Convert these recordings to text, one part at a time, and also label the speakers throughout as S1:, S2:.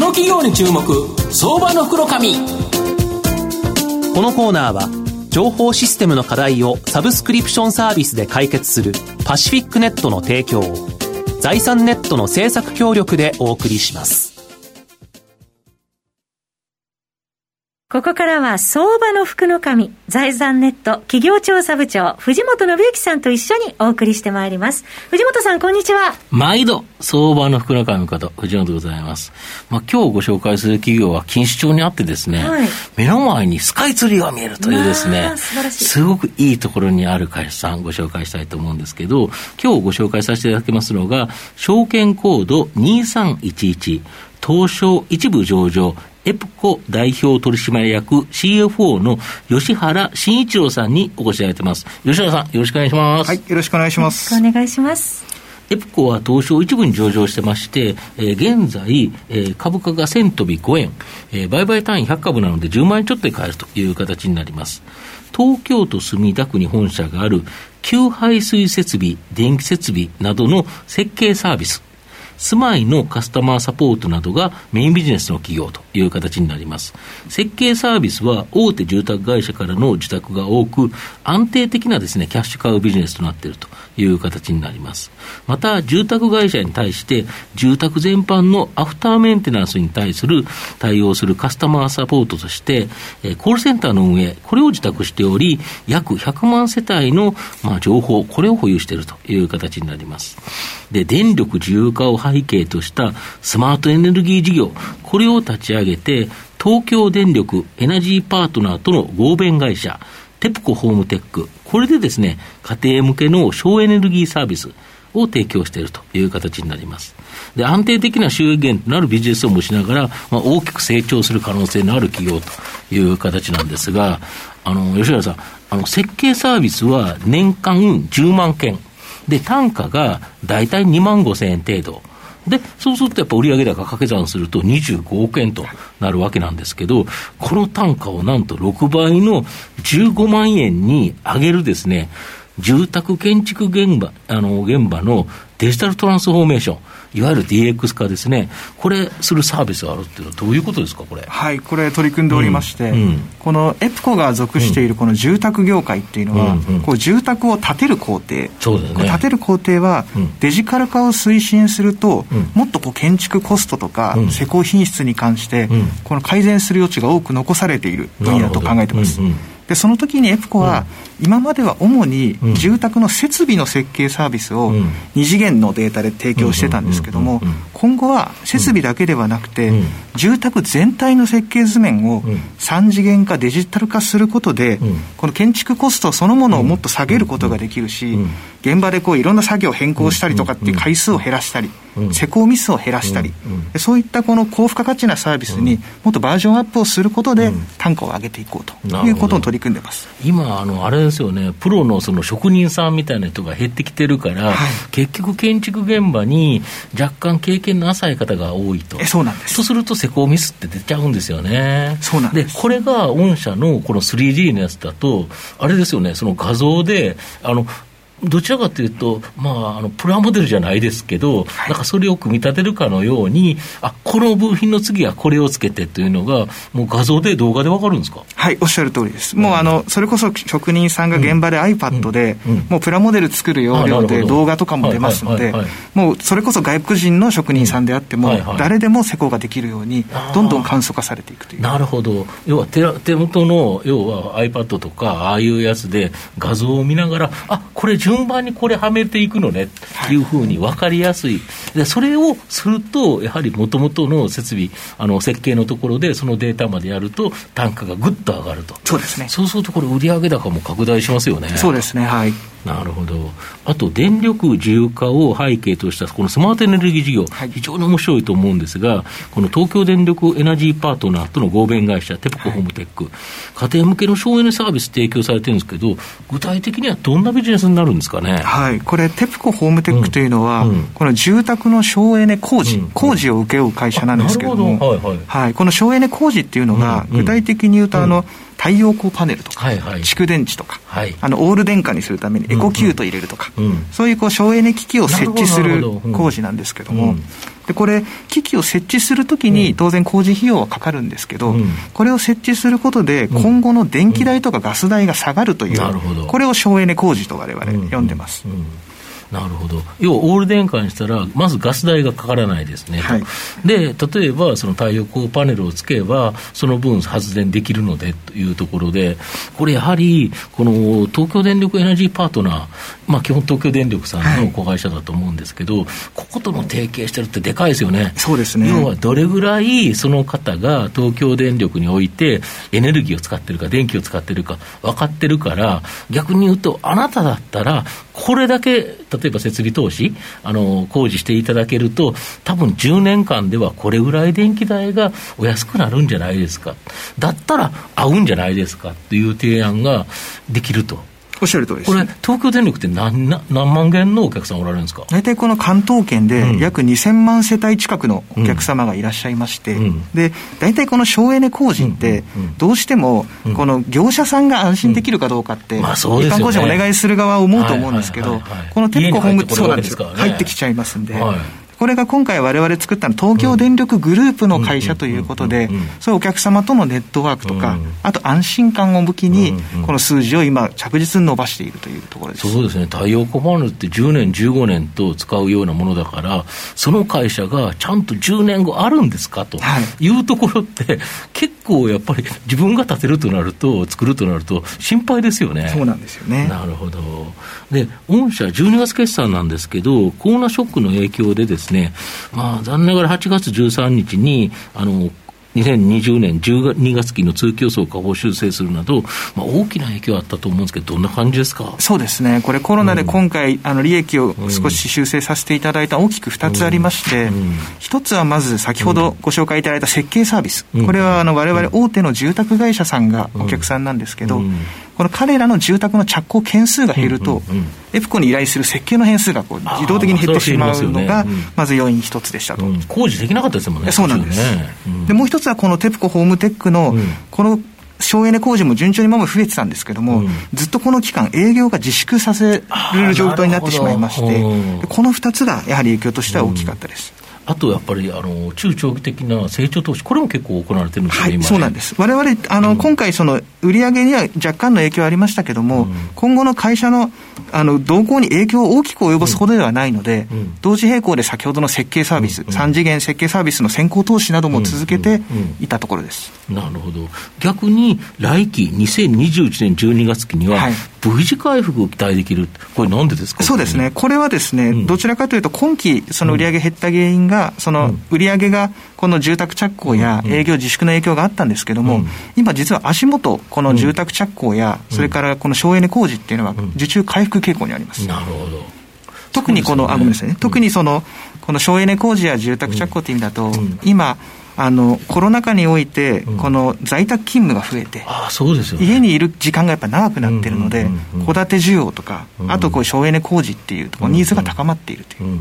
S1: の企業に注目相場の袋紙。こ
S2: のコーナーは情報システムの課題をサブスクリプションサービスで解決するパシフィックネットの提供を財産ネットの政策協力でお送りします。
S3: ここからは相場の福の神、財産ネット企業調査部長、藤本信之さんと一緒にお送りしてまいります。藤本さん、こんにちは。
S4: 毎度、相場の福の神こと、藤本でございます。まあ、今日ご紹介する企業は錦糸町にあってですね、はい、目の前にスカイツリーが見えるというですね、すごくいいところにある会社さんご紹介したいと思うんですけど、今日ご紹介させていただきますのが、証券コード2311、東証一部上場、エプコ代表取締役 CFO の吉原慎一郎さんにお越しいただいてます。吉原さん、よろしくお願いします。
S5: はい、よろしくお願いします。
S3: お願いします。
S4: エプコは東証一部に上場してまして、えー、現在、えー、株価が1000飛び5円、えー、売買単位100株なので10万円ちょっとで買えるという形になります。東京都墨田区に本社がある給排水設備、電気設備などの設計サービス、住まいのカスタマーサポートなどがメインビジネスの企業という形になります。設計サービスは大手住宅会社からの受託が多く、安定的なですね、キャッシュ買うビジネスとなっているという形になります。また、住宅会社に対して、住宅全般のアフターメンテナンスに対する対応するカスタマーサポートとして、コールセンターの運営、これを受託しており、約100万世帯の、まあ、情報、これを保有しているという形になります。で、電力自由化を背景としたスマートエネルギー事業、これを立ち上げて、東京電力エナジーパートナーとの合弁会社、テプコホームテック、これでですね、家庭向けの省エネルギーサービスを提供しているという形になります。で、安定的な収益源となるビジネスを持ちながら、まあ、大きく成長する可能性のある企業という形なんですが、あの、吉原さん、あの、設計サービスは年間10万件。で、単価が大体2万5千円程度。で、そうするとやっぱ売上高掛け算すると25億円となるわけなんですけど、この単価をなんと6倍の15万円に上げるですね、住宅建築現場、あの、現場のデジタルトランスフォーメーション。いわゆる DX 化ですね、これ、するサービスがあるっていうのは、どういうことですか、これ？
S5: はい、これ、取り組んでおりまして、うんうん、このエプコが属しているこの住宅業界っていうのは、うんうん、こう住宅を建てる工程、
S4: そうだよね、
S5: 建てる工程は、デジカル化を推進すると、もっとこう建築コストとか、施工品質に関して、この改善する余地が多く残されている分野だと考えてます。でその時にエプコは、今までは主に住宅の設備の設計サービスを2次元のデータで提供してたんですけども、今後は設備だけではなくて、住宅全体の設計図面を3次元化、デジタル化することで、この建築コストそのものをもっと下げることができるし、現場でこういろんな作業を変更したりとかっていう回数を減らしたり、施工ミスを減らしたり、そういったこの高付加価値なサービスにもっとバージョンアップをすることで、単価を上げていこうということを取り組んでます。
S4: 今あの、あれですよね、プロのその職人さんみたいな人が減ってきてるから、はい、結局、建築現場に若干経験の浅い方が多いと。
S5: えそうなんです。
S4: とすると、施工ミスって出ちゃうんですよね。
S5: そうなん
S4: です。でこれが御社のこの 3D のやつだと、あれですよね、その画像で、あのどちらかというと、まあ、あのプラモデルじゃないですけど、はい、なんかそれを組み立てるかのように、あこの部品の次はこれをつけてというのが、もう画像で、動画で分かるんですか？
S5: はい、おっしゃる通りです。もうあのそれこそ職人さんが現場で iPad で、もうプラモデル作る要領で動画とかも出ますので、もうそれこそ外国人の職人さんであっても、誰でも施工ができるように、どんどん簡素化されていくという。
S4: なるほど、要は手手元の、要は iPad とか、ああいうやつで画像を見ながら、あこれ、順番にこれはめていくのねっていうふうに分かりやすい、でそれをすると、やはりもともとの設備、あの設計のところで、そのデータまでやると、単価がぐっと上がると、
S5: そうですね。
S4: そうすると、これ、売上高も拡大しますよね。
S5: そうですねはい
S4: なるほど。あと、電力自由化を背景としたこのスマートエネルギー事業、はい、非常に面白いと思うんですが、この東京電力エナジーパートナーとの合弁会社、テプコホームテック、はい、家庭向けの省エネサービス提供されてるんですけど、具体的にはどんなビジネスになるんですかね？
S5: はい、これ、テプコホームテックというのは、うん。うん、この住宅の省エネ工事、うん、工事を請け負う会社なんですけども、はいはい、はい、この省エネ工事っていうのが、具体的に言うと、あの、太陽光パネルとか、はいはい、蓄電池とか、はい、あのオール電化にするためにエコキュート入れるとか、うん。うん、そういうこう省エネ機器を設置する工事なんですけども、でこれ、機器を設置するときに、当然工事費用はかかるんですけど、うん、これを設置することで、今後の電気代とかガス代が下がるという、うん、これを省エネ工事と我々呼んでます。うん
S4: なるほど、要はオール電化にしたら、まずガス代がかからないですね、はい、で例えばその太陽光パネルをつけば、その分発電できるのでというところで、これやはり、この東京電力エナジーパートナー、まあ、基本、東京電力さんの子会社だと思うんですけど、はい、こことの提携してるってでかいですよね、
S5: そうですね。
S4: 要はどれぐらいその方が東京電力において、エネルギーを使ってるか、電気を使ってるか分かってるから、逆に言うと、あなただったら、これだけ例えば設備投資、あの工事していただけると、多分10年間ではこれぐらい電気代がお安くなるんじゃないですか、だったら合うんじゃないですかっていう提案ができると。
S5: おっしゃる通りです。
S4: これ、東京電力って何何万件のお客さんおられるんですか？
S5: 大体この関東圏で約2000万世帯近くのお客様がいらっしゃいまして、うん、で大体この省エネ工事って、どうしても、この業者さんが安心できるかどうかって、一般工事お願いする側は思うと思うんですけど、このテッコホーム、そうなんです。入ってきちゃいますんで。はいこれが今回我々作ったの東京電力グループの会社ということで、そういうお客様とのネットワークとか、あと安心感を武器に、この数字を今、着実に伸ばしているというところです。
S4: そうですね、太陽光パネルって10年、15年と使うようなものだから、その会社がちゃんと10年後あるんですかとい。うところって、結構やっぱり自分が建てるとなると、作るとなると、心配ですよね。
S5: そうなんですよね。
S4: なるほど。で御社、12月決算なんですけど、コロナショックの影響でですね、まあ、残念ながら8月13日に、あの、2020年12月期の通競争下方修正するなど、まあ、大きな影響あったと思うんですけど、どんな感じですか？
S5: そうですね、これ、コロナで今回、うん、あの利益を少し修正させていただいた大きく2つありまして、一、うん、つはまず、先ほどご紹介いただいた設計サービス、これはあの我々大手の住宅会社さんがお客さんなんですけど、この彼らの住宅の着工件数が減ると、エプコに依頼する設計の変数がこう自動的に減ってしまうのが、まず要因一つでしたと、
S4: 工事できなかったですもんね、
S5: そうなんです、でもう一つはこのテプコホームテックの、この省エネ工事も順調にまま増えてたんですけども、ずっとこの期間、営業が自粛させる状況になってしまいまして、この2つがやはり影響としては大きかったです。
S4: あとやっぱりあの中長期的な成長投資、これも結構行われてるんですよ、
S5: はい、そうなんです、われわれ、今回、その売上には若干の影響ありましたけども、うん、今後の会社のあの動向に影響を大きく及ぼすほどではないので、うん、同時並行で先ほどの設計サービス、うん、3次元設計サービスの先行投資なども続けていたところです。
S4: なるほど。逆に来期2021年12月期には、はい、V 字回復を期待できる、これ、なんでですか？
S5: そうですね、これはですね、うん、どちらかというと、今期、その売上減った原因が、その売上がこの住宅着工や営業自粛の影響があったんですけれども、うん、今、実は足元、この住宅着工や、それからこの省エネ工事っていうのは、受注回復傾向にあります。
S4: なるほど。
S5: 特にこの、ね、あごめんなさいね、特にその、この省エネ工事や住宅着工っていう意味だと、今、あのコロナ禍において、この在宅勤務が増えて、家にいる時間がやっぱ長くなってるので、戸建て需要とか、あとこう省エネ工事っていうところ、ニーズが高まっているという。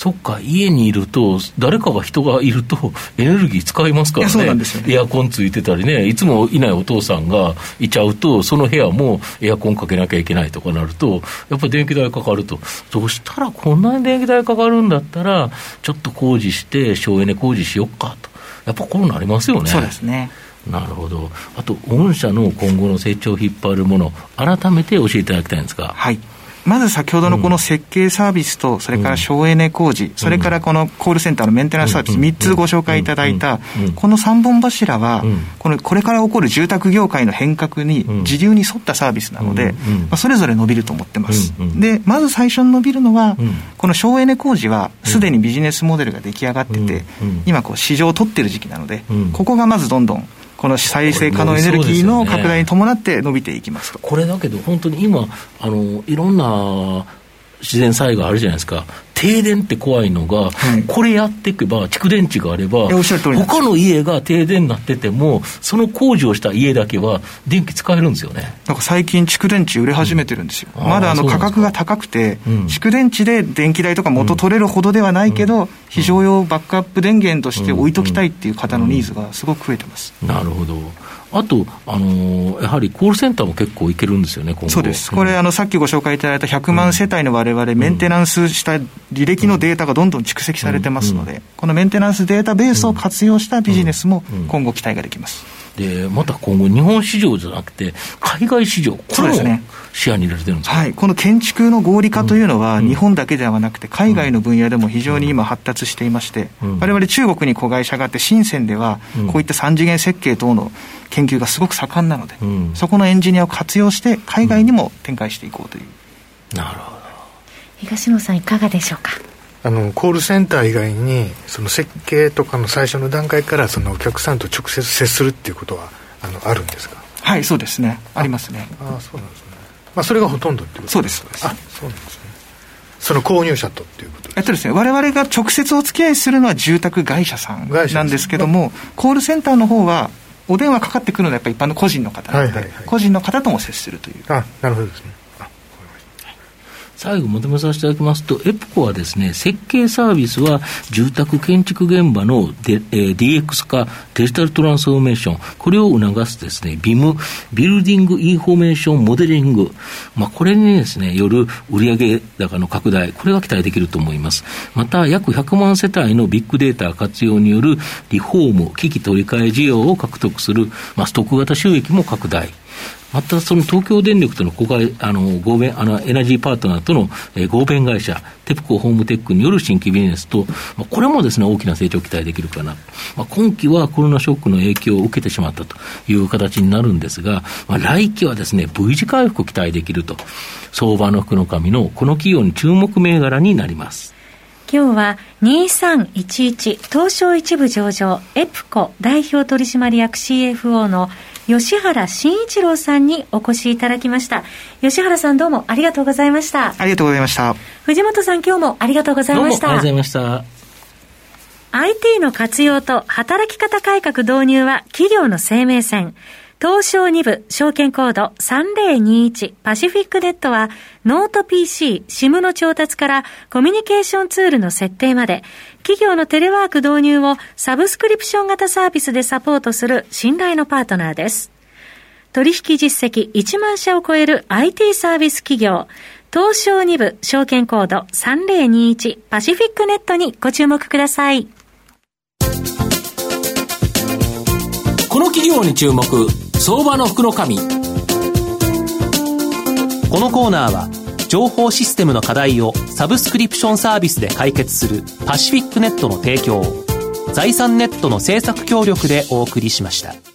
S4: そっか、家にいると、誰かが人がいると、エネルギー使いますからね、
S5: そうなんですよ
S4: ねエアコンついてたりね、いつもいないお父さんがいちゃうと、その部屋もエアコンかけなきゃいけないとかなると、やっぱり電気代かかると、そしたらこんなに電気代かかるんだったら、ちょっと工事して、省エネ工事しよっかと。やっぱこうなりますよね。
S5: そうですね。
S4: なるほど。あと、御社の今後の成長を引っ張るもの、改めて教えていただきたいんですか。
S5: はい。まず先ほどのこの設計サービスと、それから省エネ工事、それからこのコールセンターのメンテナンスサービス、3つご紹介いただいた、この3本柱は、このこれから起こる住宅業界の変革に、時流に沿ったサービスなので、まあ、それぞれ伸びると思ってます。で、まず最初に伸びるのは、この省エネ工事は、すでにビジネスモデルが出来上がってて、今、こう市場を取ってる時期なので、ここがまずどんどんこの再生可能エネルギーの拡大に伴って伸びていきます
S4: これだけど、本当に今、あのいろんな自然災害あるじゃないですか、停電って怖いのが、はい、これやっていけば、蓄電池があれば、他の家が停電になってても、その工事をした家だけは電気使えるんですよね。
S5: なんか最近、蓄電池売れ始めてるんですよ、うん、まだあの価格が高くて、うん、蓄電池で電気代とか元取れるほどではないけど、うん、非常用バックアップ電源として置いときたいっていう方のニーズがすごく増えてます。
S4: なるほどあと、あのー、やはりコールセンターも結構いけるんですよね、
S5: そうです。これ、あの、さっきご紹介いただいた100万世帯のわれわれ、メンテナンスした履歴のデータがどんどん蓄積されてますので、このメンテナンスデータベースを活用したビジネスも今後期待ができます。
S4: で、また今後、日本市場じゃなくて、海外市場、これを視野に入れてるんですか、
S5: はい、この建築の合理化というのは、日本だけではなくて、海外の分野でも非常に今、発達していまして、われわれ中国に子会社があって、深センでは、こういった3次元設計等の研究がすごく盛んなので、そこのエンジニアを活用して、海外にも展開していこうという。
S4: なるほど。
S3: 東野さん、いかがでしょうか？
S6: あのコールセンター以外にその設計とかの最初の段階からそのお客さんと直接接するっていうことはあのあるんですか？
S5: はいそうですね。ありますね。
S6: ああそうなんですね。まあそれがほとんどっていうこと
S5: そうですそう
S6: です。あそうなんですね。その購入者とっていうこと
S5: えっとですね我々が直接お付き合いするのは住宅会社さんなんですけども、コールセンターの方はお電話かかってくるのはやっぱり一般の個人の方なので、はいはいはい、個人の方とも接するという。
S6: あなるほどですね
S4: 最後まとめさせていただきますと、エプコはですね、設計サービスは住宅建築現場ので、えー、DX 化、デジタルトランスフォーメーション、これを促すですね、ビム、Building Information Modeling、まあ、これにですね、よる売上高の拡大、これが期待できると思います。また、約100万世帯のビッグデータ活用によるリフォーム、機器取り替え需要を獲得する、まあ、ストック型収益も拡大。またその東京電力との公開、あの、合弁、あの、エナジーパートナーとの、合弁会社、 TEPCO ホームテックによる新規ビジネスと、まあ、これもですね、大きな成長期待できるかな。まあ、今期はコロナショックの影響を受けてしまったという形になるんですが、まあ、来期はですね、V 字回復を期待できると。相場の福の神のこの企業に注目銘柄になります。
S3: 今日は2311東証一部上場エプコ代表取締役 CFO の吉原慎一郎さんにお越しいただきました。吉原さんどうもありがとうございました。
S5: ありがとうございました。
S3: 藤本さん今日もありがとうございました。
S4: ありがとうございました。
S3: IT の活用と働き方改革導入は企業の生命線。東証2部証券コード3021パシフィックネットはノート PC、SIM の調達からコミュニケーションツールの設定まで企業のテレワーク導入をサブスクリプション型サービスでサポートする信頼のパートナーです。取引実績1万社を超える IT サービス企業東証2部証券コード3021パシフィックネットにご注目ください。
S1: この企業に注目相場の福のこ
S2: のコーナーは情報システムの課題をサブスクリプションサービスで解決するパシフィックネットの提供を財産ネットの政策協力でお送りしました。